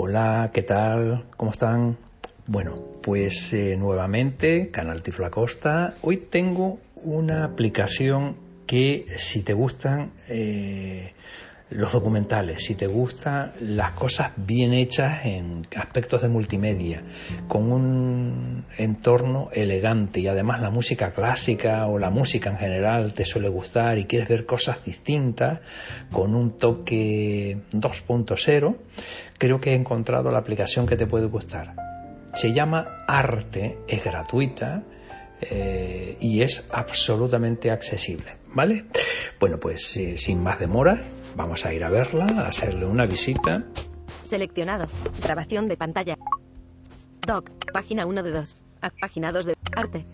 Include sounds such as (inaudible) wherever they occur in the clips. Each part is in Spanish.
Hola, ¿qué tal? ¿Cómo están? Bueno, pues eh, nuevamente, Canal Tiflo Acosta. Hoy tengo una aplicación que si te gustan eh, los documentales, si te gustan las cosas bien hechas en aspectos de multimedia, con un entorno elegante y además la música clásica o la música en general te suele gustar y quieres ver cosas distintas con un toque 2.0, creo que he encontrado la aplicación que te puede gustar. Se llama Arte, es gratuita, eh, y es absolutamente accesible, ¿vale? Bueno, pues eh, sin más demora, vamos a ir a verla, a hacerle una visita. Seleccionado. Grabación de pantalla. Doc. Página 1 de 2. Página 2 de arte.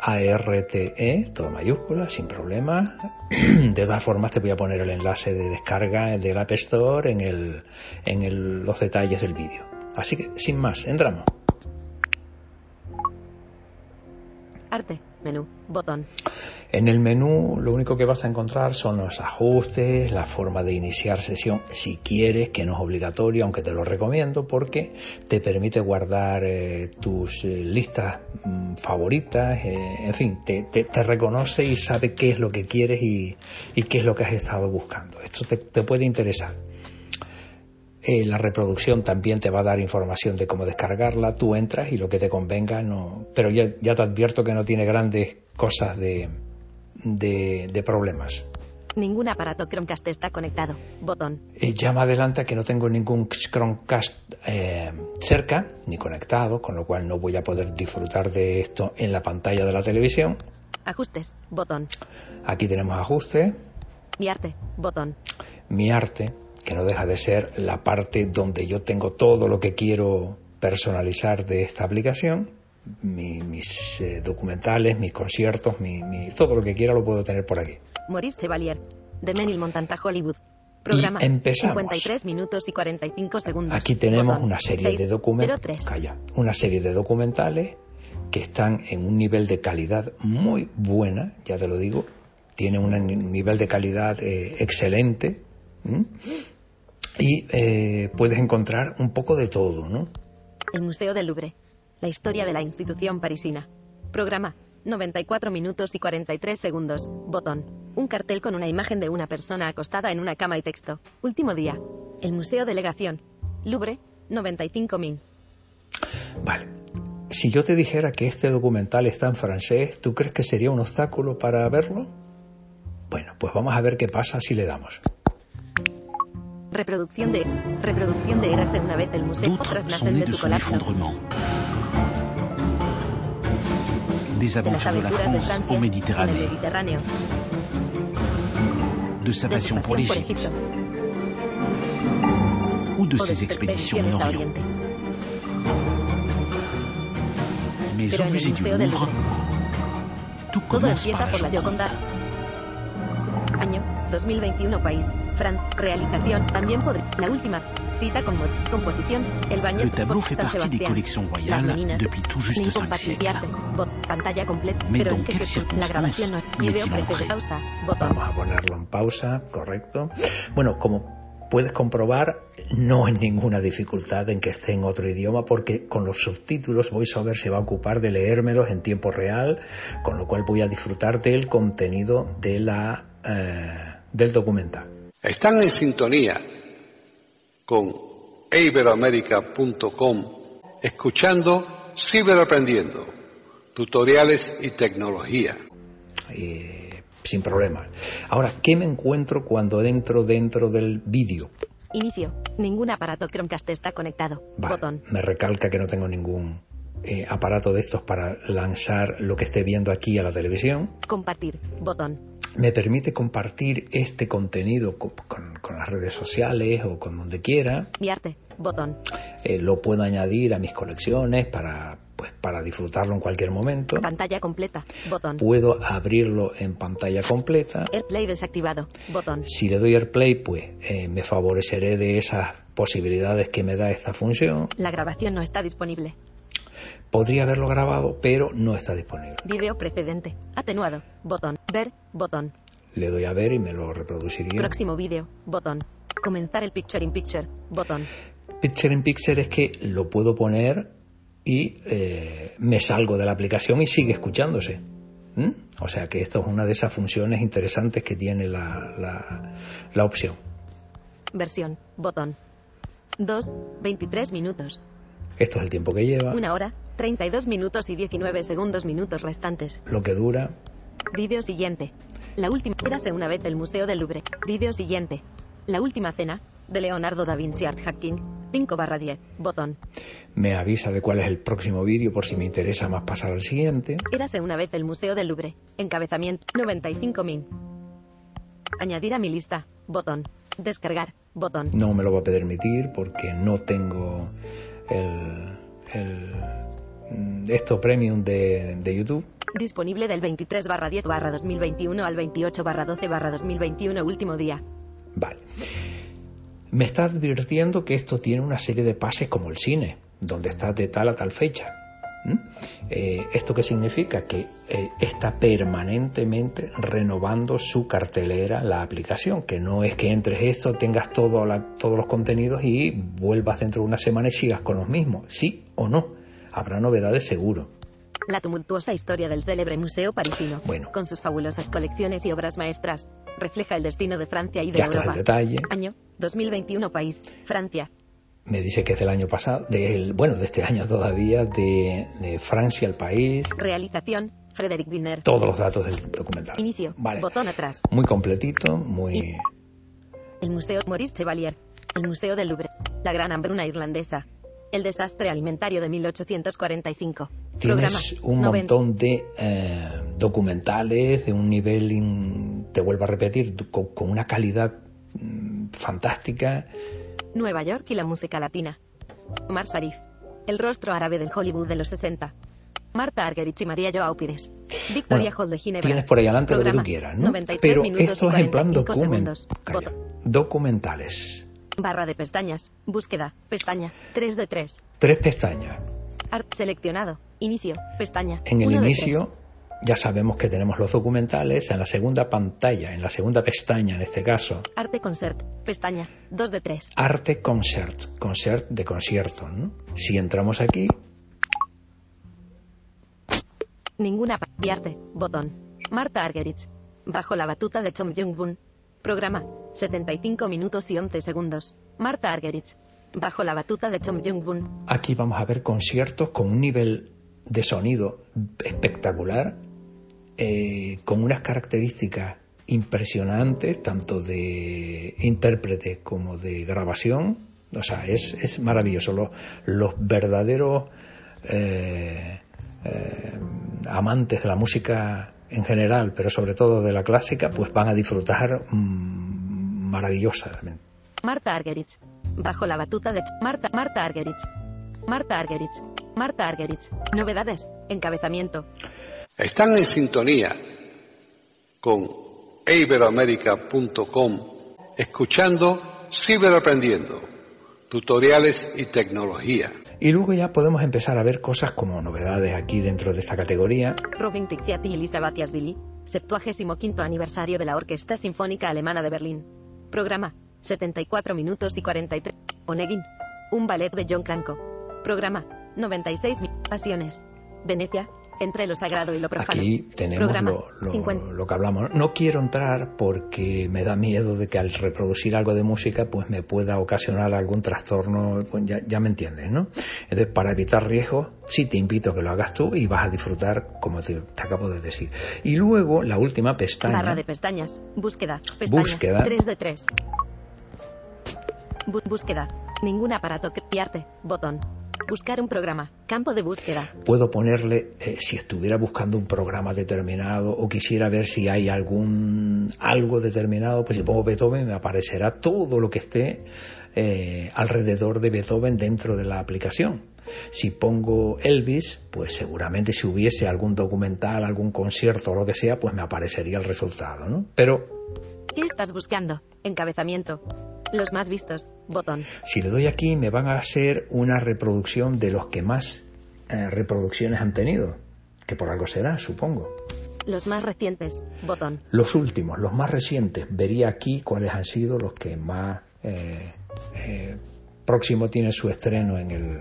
ARTE, todo mayúscula, sin problema. (clears throat) De todas formas, te voy a poner el enlace de descarga del App Store en, el, en el, los detalles del vídeo. Así que, sin más, entramos. Arte, menú, botón. En el menú lo único que vas a encontrar son los ajustes, la forma de iniciar sesión, si quieres, que no es obligatorio, aunque te lo recomiendo porque te permite guardar eh, tus eh, listas mm, favoritas, eh, en fin, te, reconoce y sabe qué es lo que quieres y, qué es lo que has estado buscando. Esto te puede interesar. Eh, la reproducción también te va a dar información de cómo descargarla, tú entras y lo que te convenga, no, pero ya, ya te advierto que no tiene grandes cosas de, de, de problemas. Ningún aparato Chromecast está conectado. Botón. Eh, ya me adelanta que no tengo ningún Chromecast eh, cerca ni conectado, con lo cual no voy a poder disfrutar de esto en la pantalla de la televisión. Ajustes. Botón. Aquí tenemos ajuste. Mi arte. Botón. Mi arte que no deja de ser la parte donde yo tengo todo lo que quiero personalizar de esta aplicación, mi, mis eh, documentales, mis conciertos, mi, mi, todo lo que quiera lo puedo tener por aquí. Maurice Chevalier, de Menil Montanta Hollywood. Programa y empezamos. 53 minutos y 45 segundos. Aquí tenemos una serie 6, de documentales, 03. calla, una serie de documentales que están en un nivel de calidad muy buena, ya te lo digo, tienen un nivel de calidad eh, excelente. ¿m? Y eh, puedes encontrar un poco de todo, ¿no? El Museo del Louvre. La historia de la institución parisina. Programa. 94 minutos y 43 segundos. Botón. Un cartel con una imagen de una persona acostada en una cama y texto. Último día. El Museo Delegación. Louvre. 95.000. Vale. Si yo te dijera que este documental está en francés, ¿tú crees que sería un obstáculo para verlo? Bueno, pues vamos a ver qué pasa si le damos. Reproducción de. Reproducción de Érase una vez el museo. Otras nacen de su colapso. Des aventures de la aventuras de France au en el Méditerranée, Mediterráneo. de sa passion pour pasión por l'Égypte Egipto. ou de O de ses sus expéditions expediciones en Orient. Oriente. Mais au musée du Museo del Louvre, tout todo commence par la la. Gioconda. Año 2021 país. Fran. Realización. También podría. La última. Cita con composición. El baño. Le tableau fait San partie des Sebastián. collections Las royales meninas. depuis tout juste cinq Incompatibilidad. siècles. Bot. Pantalla completa. Mais Pero dans en qué quelles circunstancias la grabación no circonstances pausa. Vamos a ponerlo en pausa, correcto. Bueno, como puedes comprobar, no hay ninguna dificultad en que esté en otro idioma porque con los subtítulos VoiceOver se va a ocupar de leérmelos en tiempo real, con lo cual voy a disfrutar del contenido de la, eh, del documental. Están en sintonía con eiberoamerica.com, escuchando Ciberaprendiendo, tutoriales y tecnología. Eh, sin problema. Ahora, ¿qué me encuentro cuando entro dentro del vídeo? Inicio. Ningún aparato Chromecast está conectado. Vale, Botón. Me recalca que no tengo ningún eh, aparato de estos para lanzar lo que esté viendo aquí a la televisión. Compartir. Botón. Me permite compartir este contenido co- con, con las redes sociales o con donde quiera. Mi arte. Botón. Eh, lo puedo añadir a mis colecciones para, pues, para disfrutarlo en cualquier momento. Pantalla completa. Botón. Puedo abrirlo en pantalla completa. AirPlay desactivado. Botón. Si le doy AirPlay, pues eh, me favoreceré de esas posibilidades que me da esta función. La grabación no está disponible. Podría haberlo grabado, pero no está disponible. Video precedente. Atenuado. Botón. Ver. Botón. Le doy a ver y me lo reproduciría. Próximo vídeo. Botón. Comenzar el Picture in Picture. Botón. Picture in Picture es que lo puedo poner y eh, me salgo de la aplicación y sigue escuchándose. ¿Mm? O sea que esto es una de esas funciones interesantes que tiene la, la, la opción. Versión. Botón. 2. 23 minutos. Esto es el tiempo que lleva, Una hora. 32 minutos y 19 segundos minutos restantes. lo que dura. Vídeo siguiente. La última. Érase una vez el Museo del Louvre. Vídeo siguiente. La última cena. De Leonardo da Vinci Art Hacking. 5 barra 10. Botón. Me avisa de cuál es el próximo vídeo por si me interesa más pasar al siguiente. Érase una vez el Museo del Louvre. Encabezamiento. 95.000. Añadir a mi lista. Botón. Descargar. Botón. No me lo va a permitir porque no tengo el, el esto premium de, de YouTube. Disponible del 23 barra 10 barra 2021 al 28 barra 12 barra 2021 último día. Vale. Me está advirtiendo que esto tiene una serie de pases como el cine, donde está de tal a tal fecha. ¿Mm? Eh, ¿Esto qué significa? Que eh, está permanentemente renovando su cartelera la aplicación, que no es que entres esto, tengas todo la- todos los contenidos y vuelvas dentro de una semana y sigas con los mismos. Sí o no. Habrá novedades seguro. La tumultuosa historia del célebre museo parisino, Bueno. con sus fabulosas colecciones y obras maestras, refleja el destino de Francia y de Ya está el Europa. detalle. Año 2021 país, Francia. Me dice que es del año pasado, del, bueno, de este año todavía, de, de Francia, el país, Realización, Frederick Wiener. todos los datos del documental. Inicio, Vale. botón atrás. Muy completito, muy... El Museo Maurice Chevalier. El Museo del Louvre. La Gran Hambruna Irlandesa. El desastre alimentario de 1845. Tienes un 90. montón de eh, documentales de un nivel, in- te vuelvo a repetir, con, con una calidad mm, fantástica. Nueva York y la música latina. Omar Sharif. El rostro árabe del Hollywood de los 60. Marta Argerich y María Joao Pires. Victoria Bueno, Hall de Ginebra. Tienes por ahí adelante lo que Programa, tú quieras, ¿no? 93 Pero esto es en plan 45 document- documentales. Barra de pestañas. Búsqueda. Pestaña. 3 de 3. Tres pestañas. Art seleccionado. Inicio. Pestaña. En el inicio ya sabemos que tenemos los documentales, en la segunda pantalla, en la segunda pestaña en este caso. Arte concert. Pestaña. 2 de 3. arte concert, concert de concierto. ¿no? Si entramos aquí, Ninguna pa- y arte. Botón. Marta Argerich. Bajo la batuta de Chom Jung-bun. Programa. 75 minutos y 11 segundos. Marta Argerich. Bajo la batuta de Chom Jung-bun. aquí vamos a ver conciertos con un nivel de sonido espectacular, eh, con unas características impresionantes, tanto de intérprete como de grabación. O sea, es, maravilloso. Los, los verdaderos eh, eh, amantes de la música en general, pero sobre todo de la clásica, pues van a disfrutar mm, maravillosamente. Marta Argerich. Bajo la batuta de Marta Marta Argerich. Marta Argerich. Marta Argerich. Novedades. Encabezamiento. Están en sintonía con iberoamerica.com, escuchando Ciberaprendiendo, tutoriales y tecnología. Y luego ya podemos empezar a ver cosas como novedades aquí dentro de esta categoría. Robin Tiziati y Lisa Batiasvili. 75 aniversario de la Orquesta Sinfónica Alemana de Berlín. Programa. 74 minutos y 43. Onegin. Un ballet de John Cranko. Programa. 96 mi- Pasiones. Venecia. Entre lo sagrado y lo profano. Aquí tenemos lo, lo- 50. lo que hablamos. No quiero entrar porque me da miedo de que al reproducir algo de música pues me pueda ocasionar algún trastorno, pues ya, ya me entiendes, ¿no? Entonces, para evitar riesgos, sí te invito a que lo hagas tú y vas a disfrutar como te, te acabo de decir. Y luego, la última pestaña, Barra de pestañas. Búsqueda. Pestaña. Búsqueda. 3 de 3. Bu- búsqueda. Ningún aparato que piarte. Botón. Buscar un programa. Campo de búsqueda. puedo ponerle, eh, si estuviera buscando un programa determinado o quisiera ver si hay algún algo determinado, pues si pongo Beethoven me aparecerá todo lo que esté eh, alrededor de Beethoven dentro de la aplicación. Si pongo Elvis, pues seguramente si hubiese algún documental, algún concierto o lo que sea, pues me aparecería el resultado, ¿no? Pero ¿Qué estás buscando? Encabezamiento. Los más vistos. Botón. si le doy aquí me van a hacer una reproducción de los que más eh, reproducciones han tenido, que por algo será, supongo. Los más recientes. Botón. Los últimos, los más recientes, vería aquí cuáles han sido los que más eh, eh, próximo tienen su estreno en el...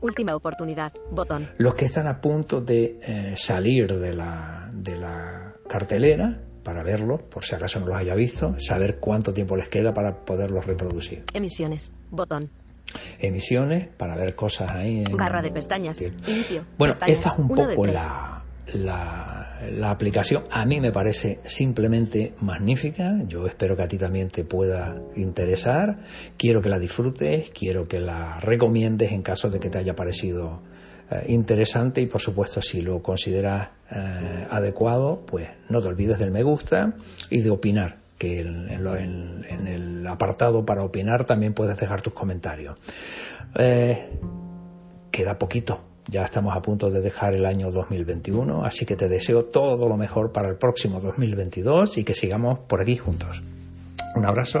Última oportunidad. Botón. Los que están a punto de eh, salir de la, de la cartelera para verlos, por si acaso no los haya visto, saber cuánto tiempo les queda para poderlos reproducir. Emisiones. Botón. Emisiones para ver cosas ahí. en- Barra de pestañas. Inicio. Bueno, Pestaña. esta es un poco la, la, la aplicación. A mí me parece simplemente magnífica. Yo espero que a ti también te pueda interesar. Quiero que la disfrutes, quiero que la recomiendes en caso de que te haya parecido eh, interesante y por supuesto si lo consideras eh, adecuado, pues no te olvides del me gusta y de opinar que en, lo- en el apartado para opinar también puedes dejar tus comentarios. Eh, queda poquito. Ya estamos a punto de dejar el año 2021, así que te deseo todo lo mejor para el próximo 2022 y que sigamos por aquí juntos. Un abrazo.